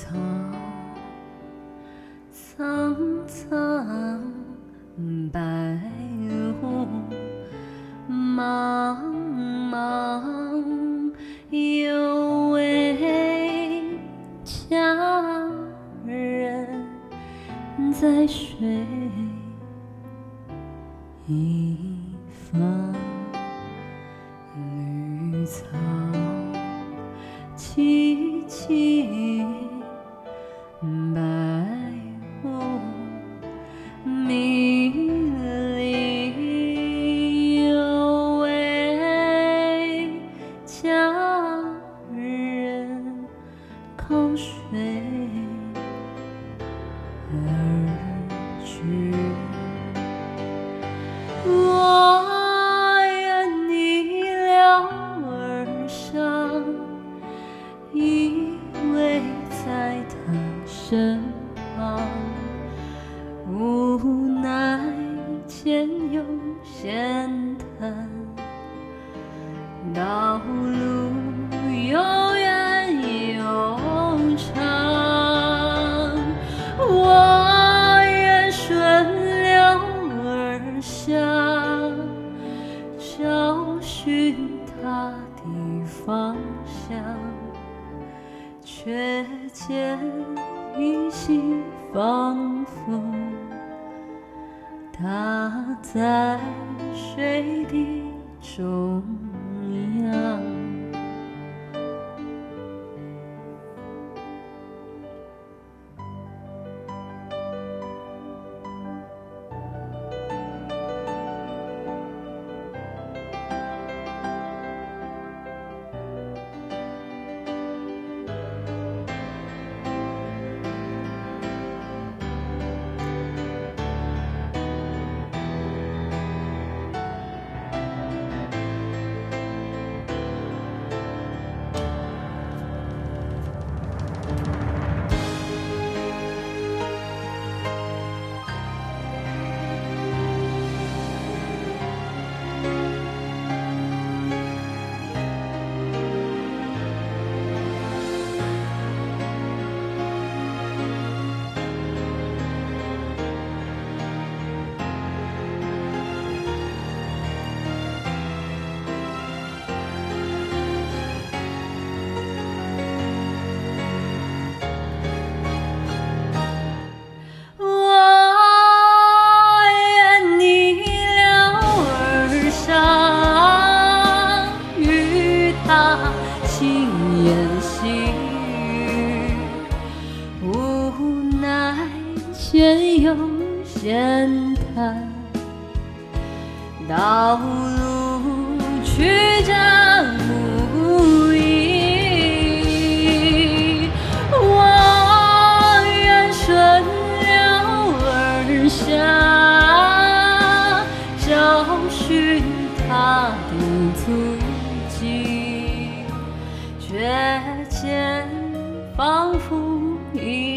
草苍苍白雾茫茫有位佳人在水一方闲谈，道路又远又长，我愿顺流而下，找寻他的方向，却见依稀仿佛它在水的中央。间又闲谈，道路曲折无依。我愿顺流而下，找寻他的足迹，却见仿佛一，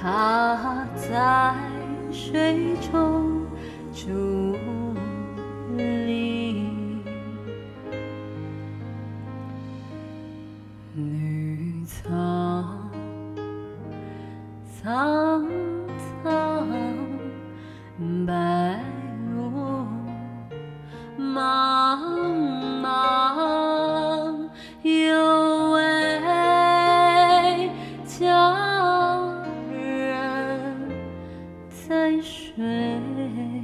她在水中伫立。绿草苍苍白雾茫泪水。